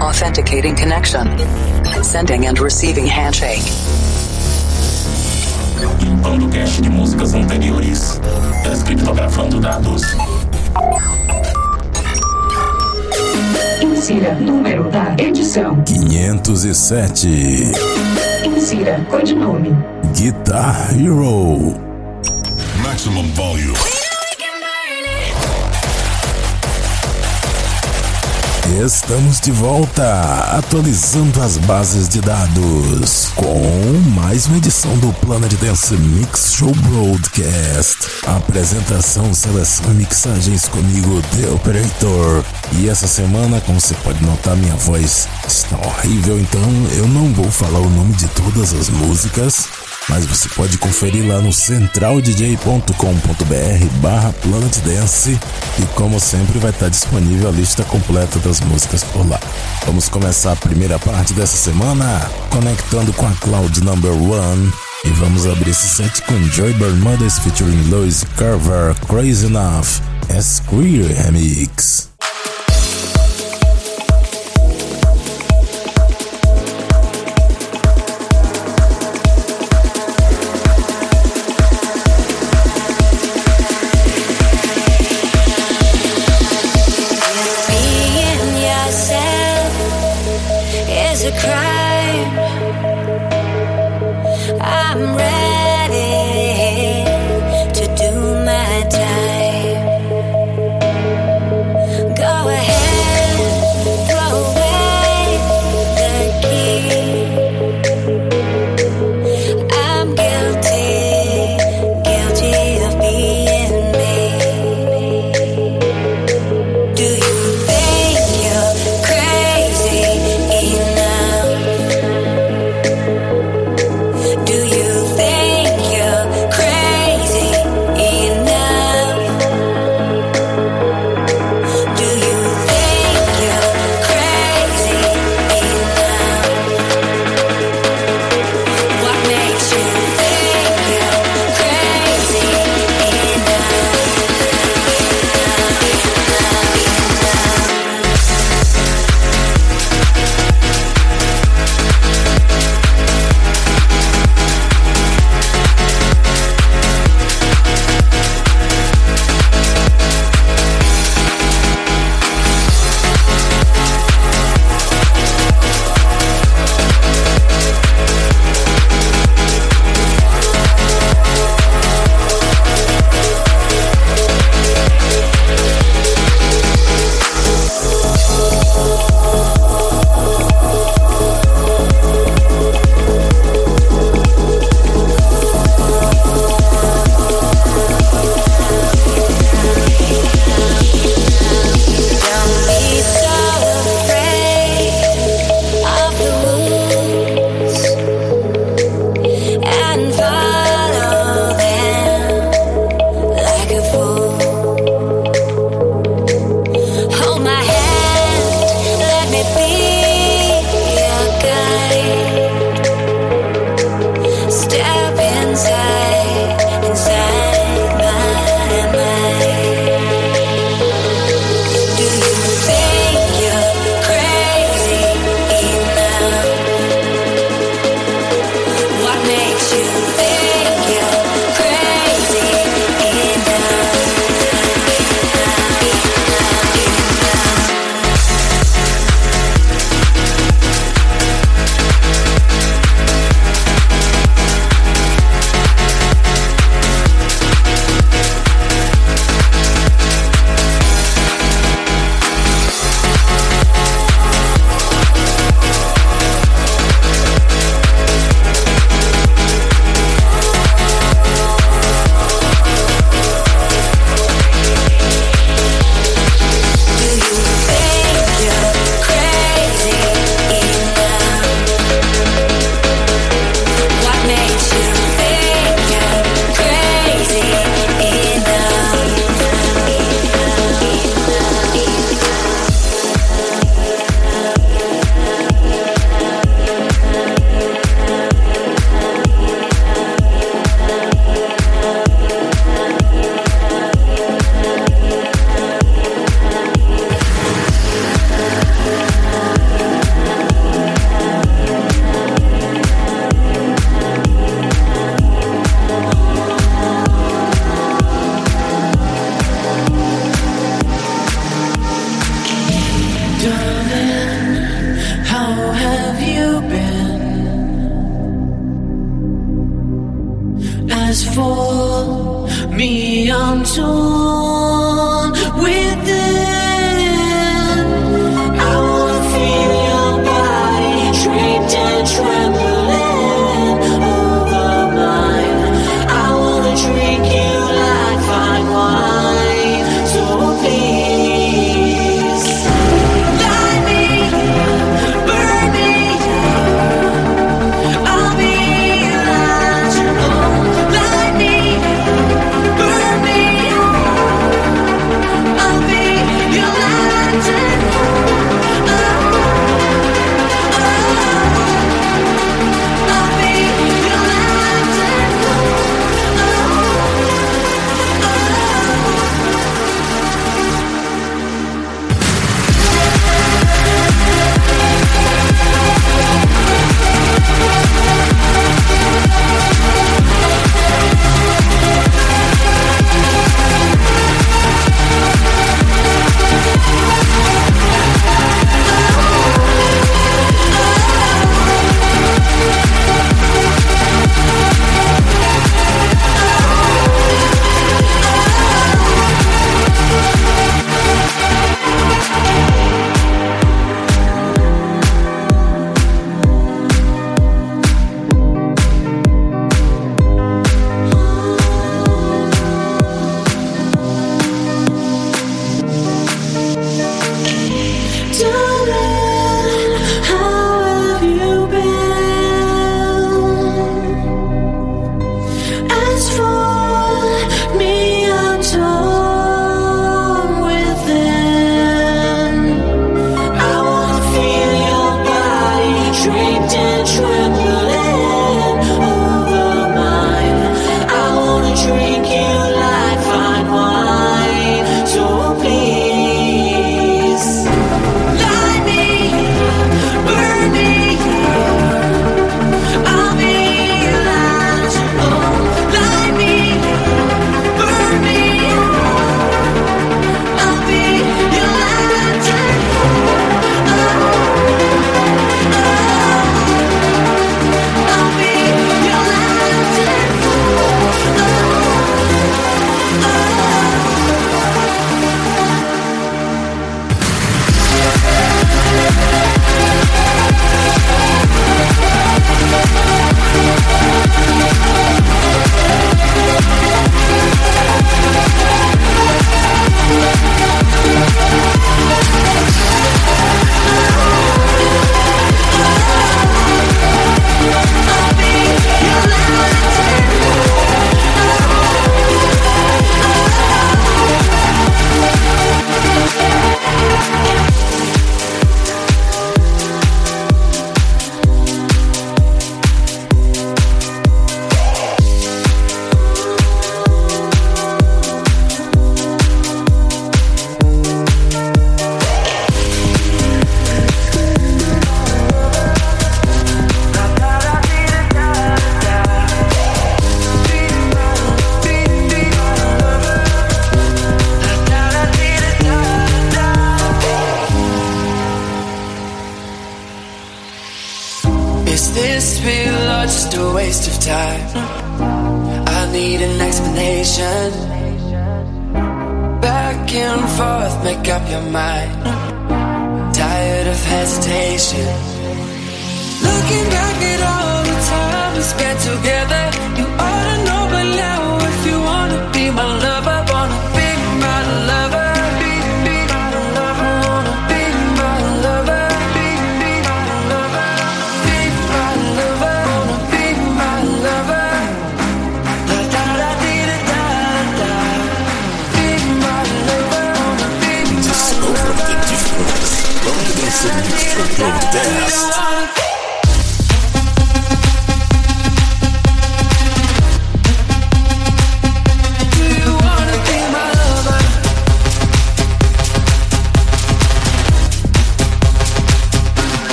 Authenticating connection. Sending and receiving handshake. Limpando cache de músicas anteriores. Descriptografando dados. Insira número da edição. 507. Insira codinome. Guitar Hero. Maximum volume. Estamos de volta, atualizando as bases de dados com mais uma edição do Planet Dance Mix Show Broadcast. Apresentação, seleção e mixagens comigo, The Operator. E essa semana, como você pode notar, minha voz está horrível, então eu não vou falar o nome de todas as músicas mas você pode conferir lá no centraldj.com.br barra Planet Dance e como sempre vai estar disponível a lista completa das músicas por lá. Vamos começar a primeira parte dessa semana conectando com a Cloud Number One e vamos abrir esse set com Joy Bermudes featuring Lois Carver Crazy Enough as Queer Remix. I'm ready.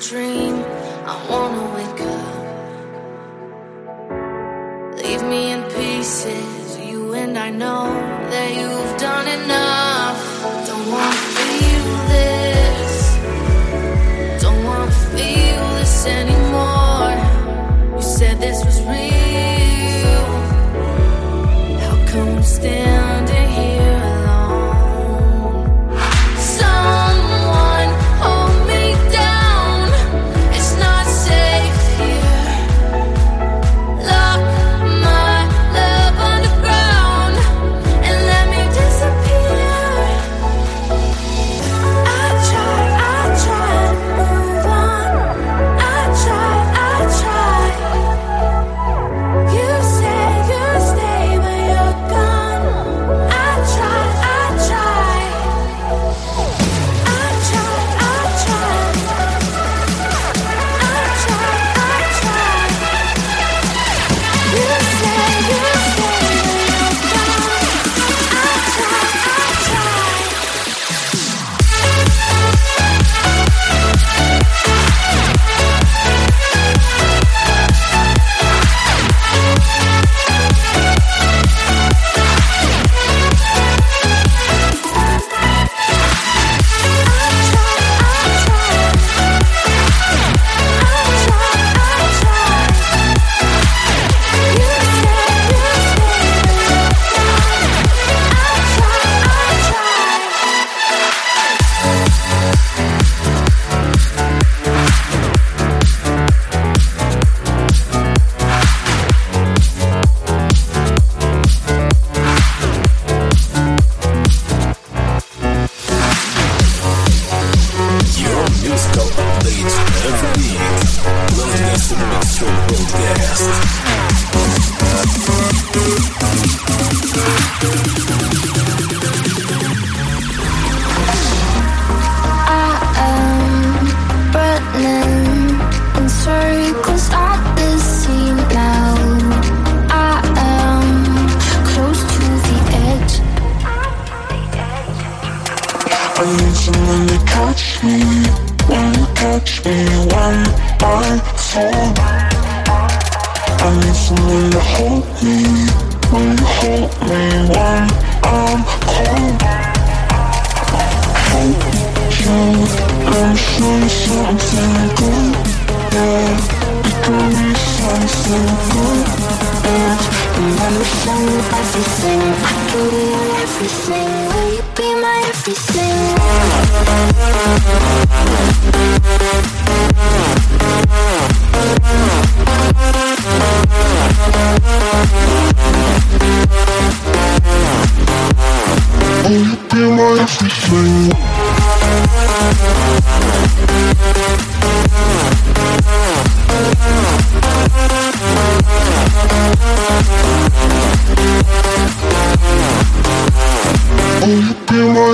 dream. I wanna wake up. Leave me in pieces, you and I know.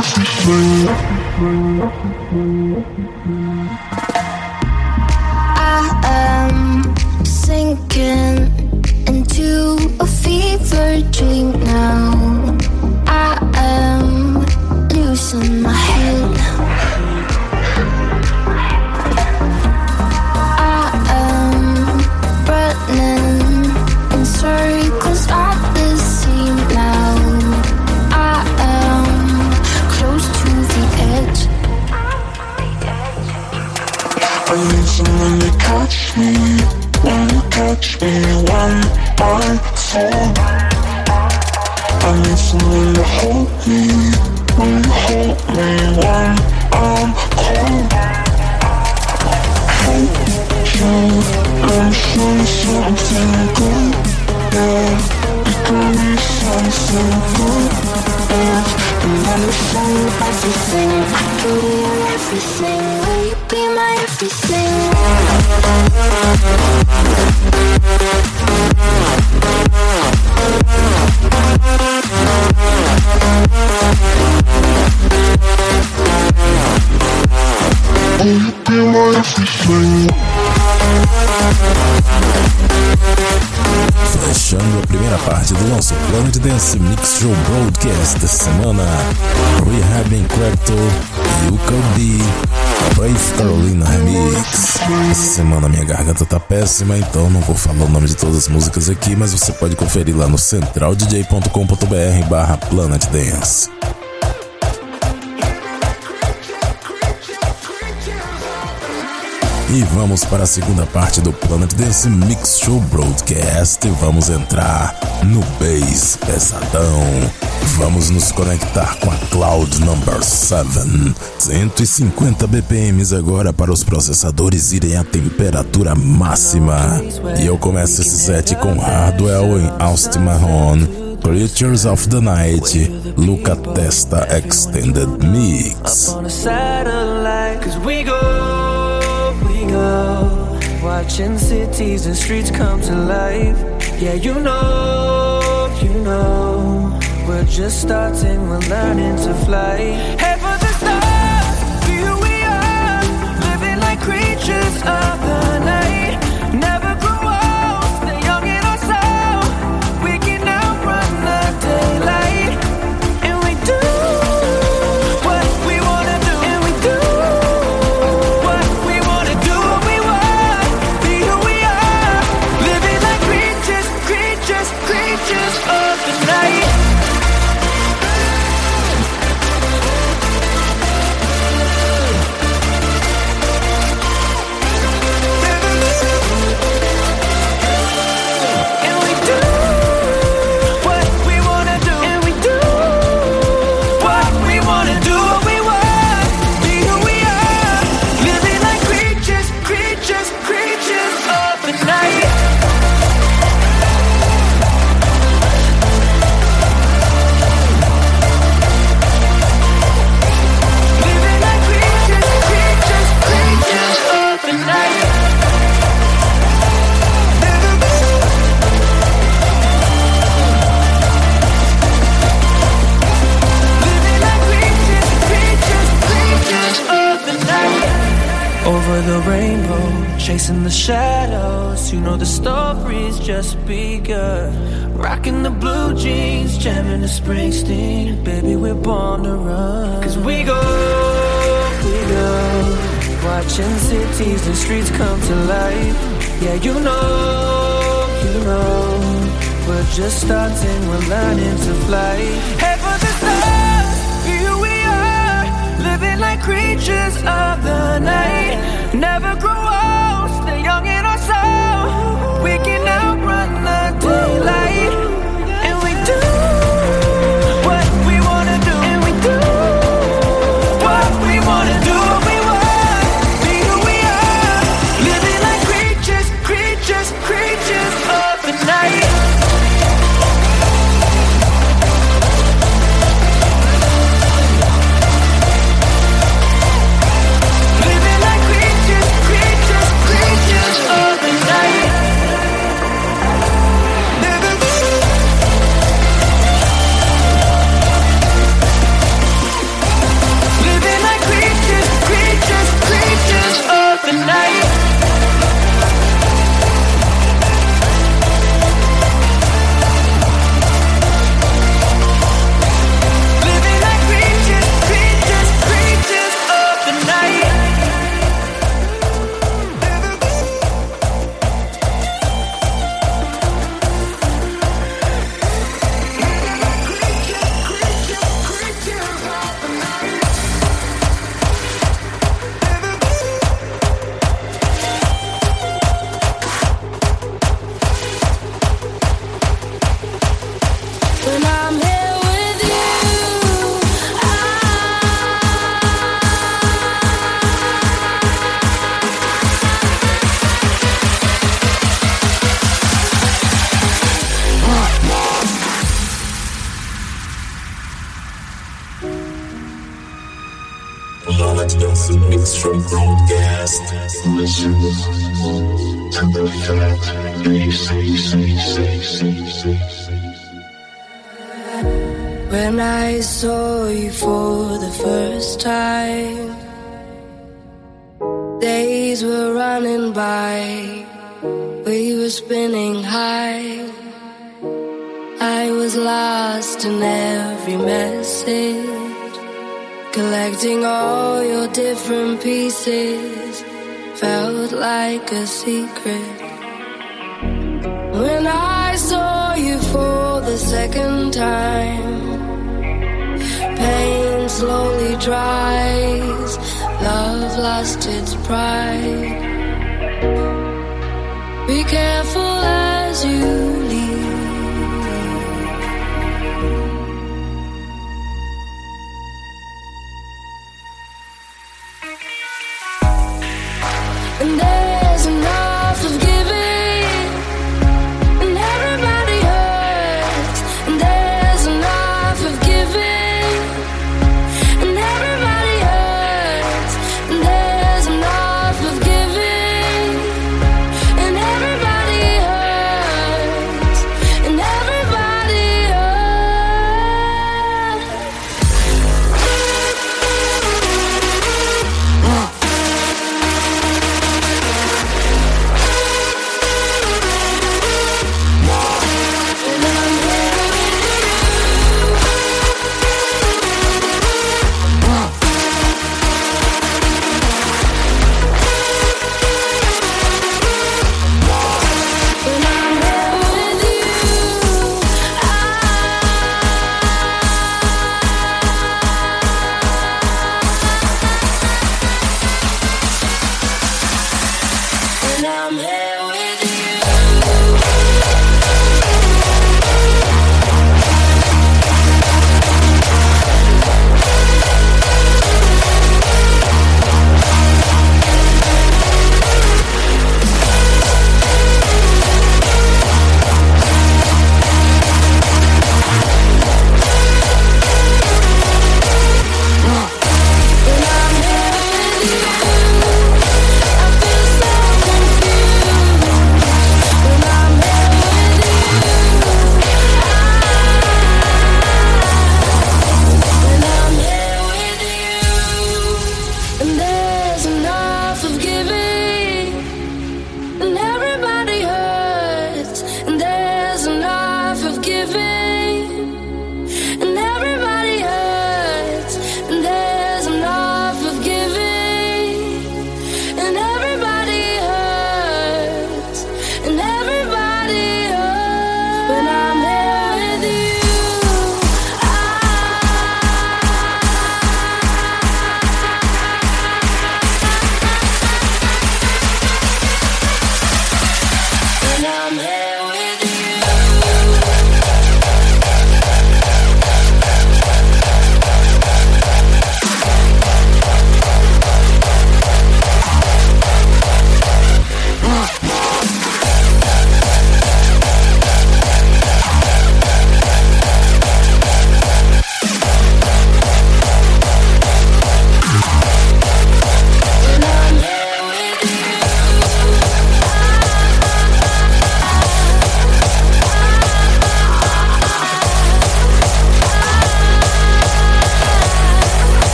free. in one by four I need someone to hold me Will you hold me when I'm cold? Hold you and show me something good Yeah, it could be something good and let me show you everything I can do everything Will you be my everything? parte do nosso Planet Dance Mix Show Broadcast da semana. Rehab in Crypto, Yuka D, Faith Carolina Remix. Essa semana minha garganta tá péssima, então não vou falar o nome de todas as músicas aqui, mas você pode conferir lá no centraldj.com.br barra Planet Dance. E vamos para a segunda parte do Planet Dance Mix Show Broadcast. Vamos entrar no bass pesadão. Vamos nos conectar com a Cloud Number 7. 150 BPMs agora para os processadores irem à temperatura máxima. E eu começo esse set com Hardwell em Austin Mahone. Creatures of the Night, Luca Testa Extended Mix. Go. Watching cities and streets come to life. Yeah, you know, you know. We're just starting, we're learning to fly. Head for the stars, here we are. Living like creatures of the night. And streets come to life. Yeah, you know, you know. We're just starting, we're learning to fly. Head for the stars, here we are. Living like creatures of the night. Never grow from pieces felt like a secret. When I saw you for the second time, pain slowly dries, love lost its pride. Be careful as you.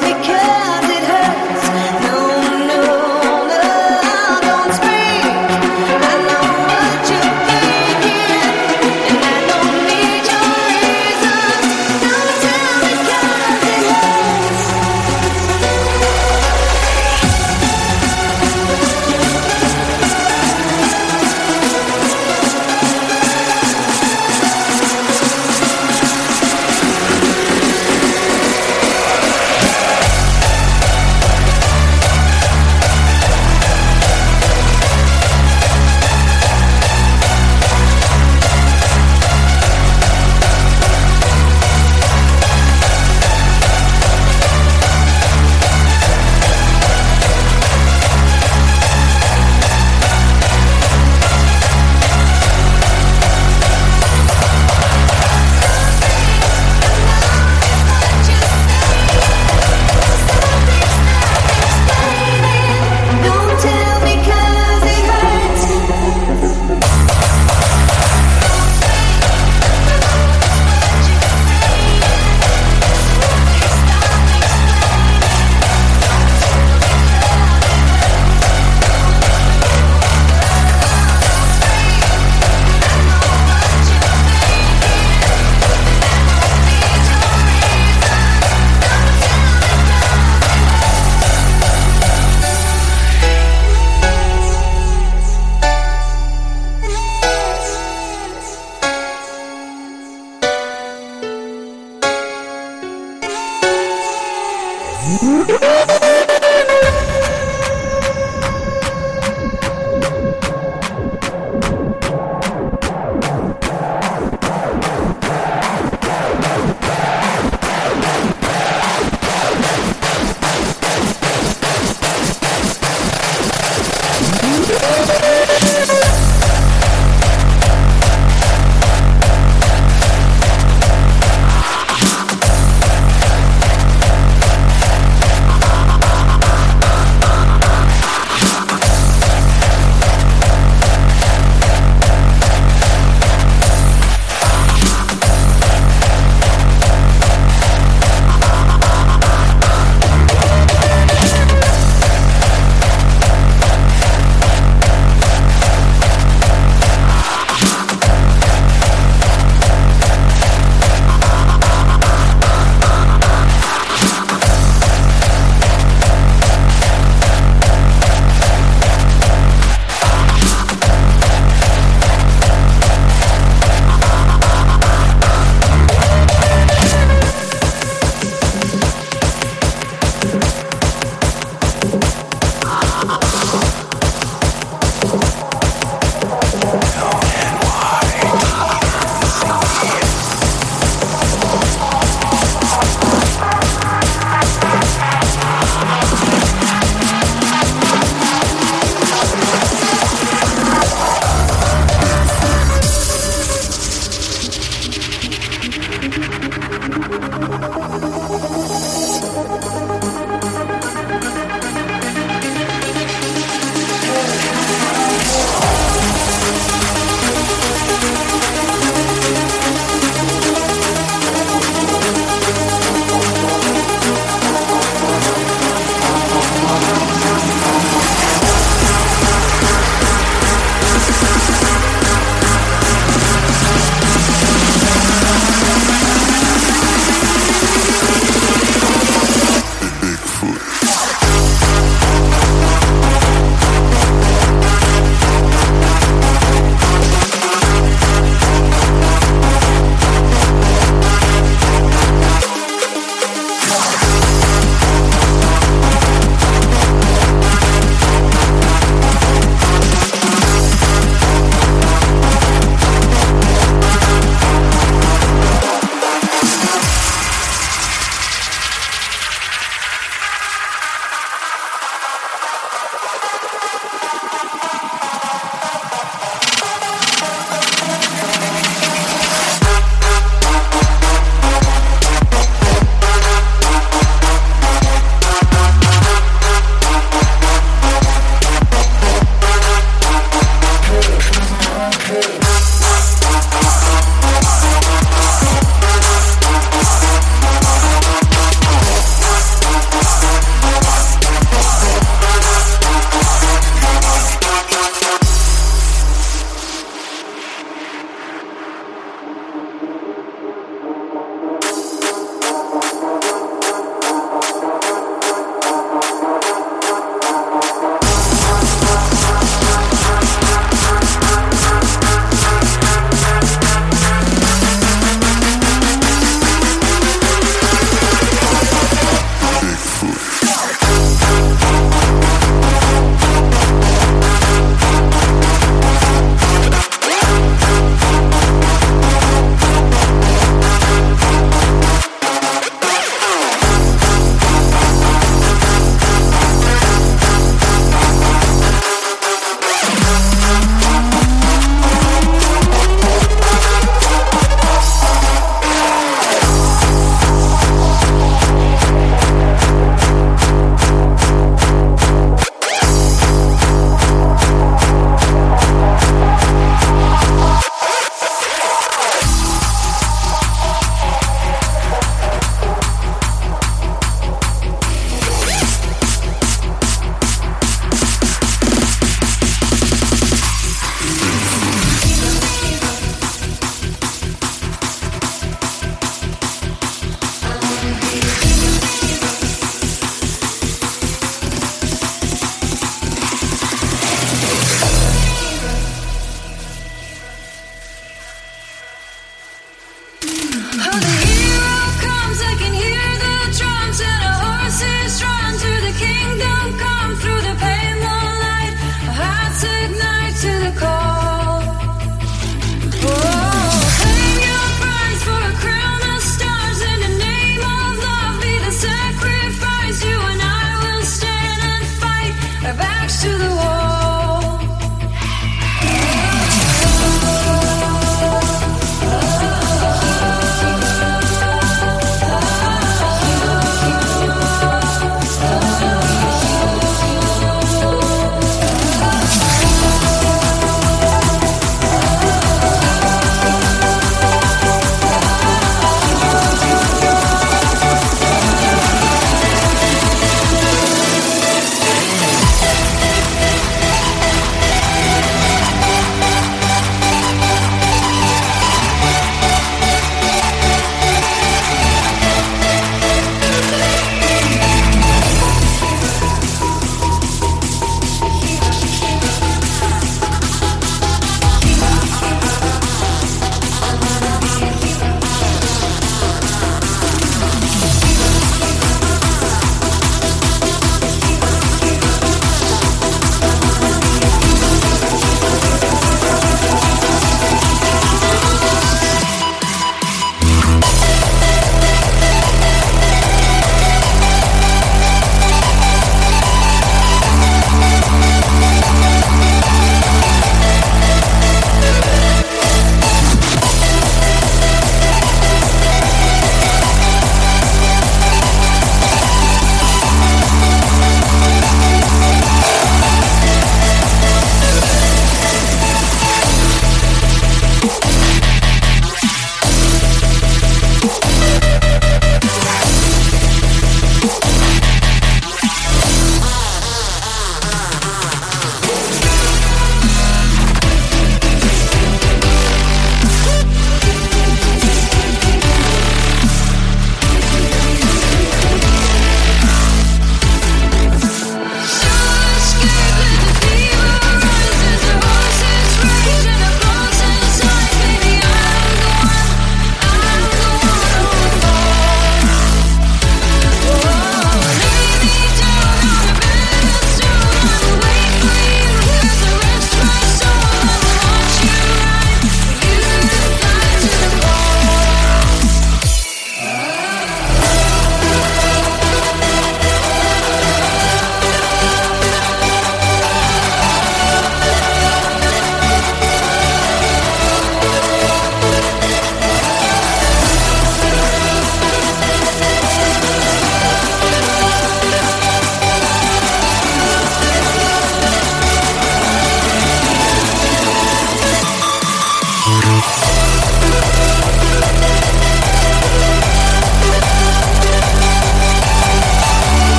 we can Yeah!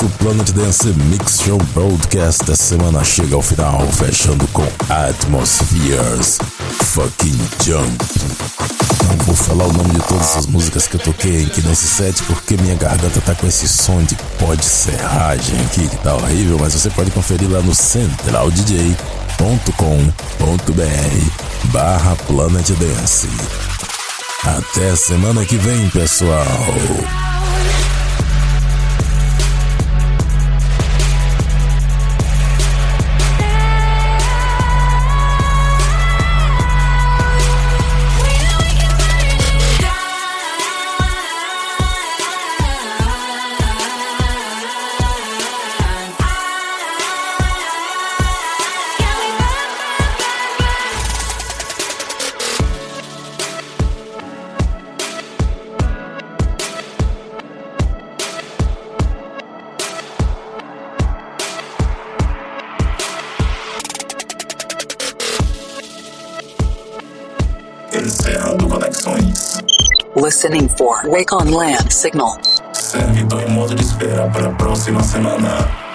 nosso Planet Dance Mix Show Broadcast da semana chega ao final, fechando com Atmospheres Fucking Jump. Não vou falar o nome de todas as músicas que eu toquei aqui nesse set porque minha garganta tá com esse som de pó de serragem aqui que tá horrível, mas você pode conferir lá no centraldj.com.br barra Planet Dance. Até semana que vem, pessoal. Wake on Land signal. Servidor em modo de espera para a próxima semana.